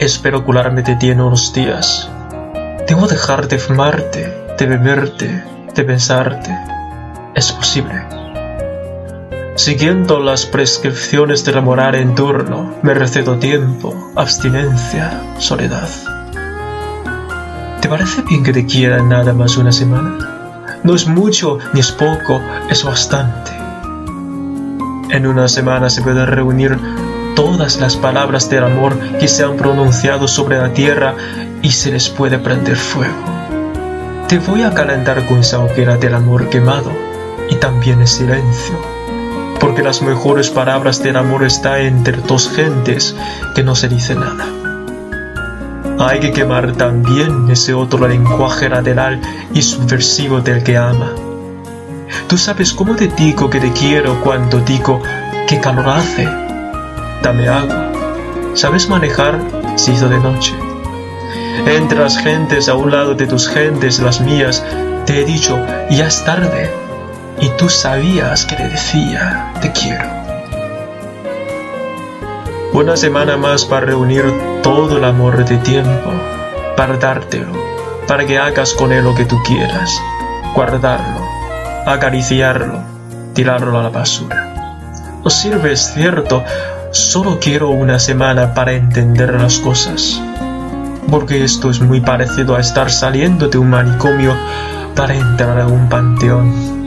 espero curarme de ti en unos días. Debo dejar de fumarte, de beberte, de pensarte. Es posible. Siguiendo las prescripciones de la moral en turno, me recedo tiempo, abstinencia, soledad. ¿Te parece bien que te quiera nada más una semana? No es mucho ni es poco, es bastante. En una semana se pueden reunir todas las palabras del amor que se han pronunciado sobre la tierra y se les puede prender fuego. Te voy a calentar con esa hoguera del amor quemado y también el silencio, porque las mejores palabras del amor están entre dos gentes que no se dice nada. Hay que quemar también ese otro lenguaje lateral y subversivo del que ama Tú sabes cómo te digo que te quiero cuando digo qué calor hace. Dame agua. ¿Sabes manejar? Si hizo de noche. Entre las gentes a un lado de tus gentes, las mías, te he dicho, ya es tarde. Y tú sabías que te decía, te quiero. Una semana más para reunir todo el amor de tiempo, para dártelo, para que hagas con él lo que tú quieras, guardarlo acariciarlo, tirarlo a la basura. No sirve, es cierto, solo quiero una semana para entender las cosas. Porque esto es muy parecido a estar saliendo de un manicomio para entrar a un panteón.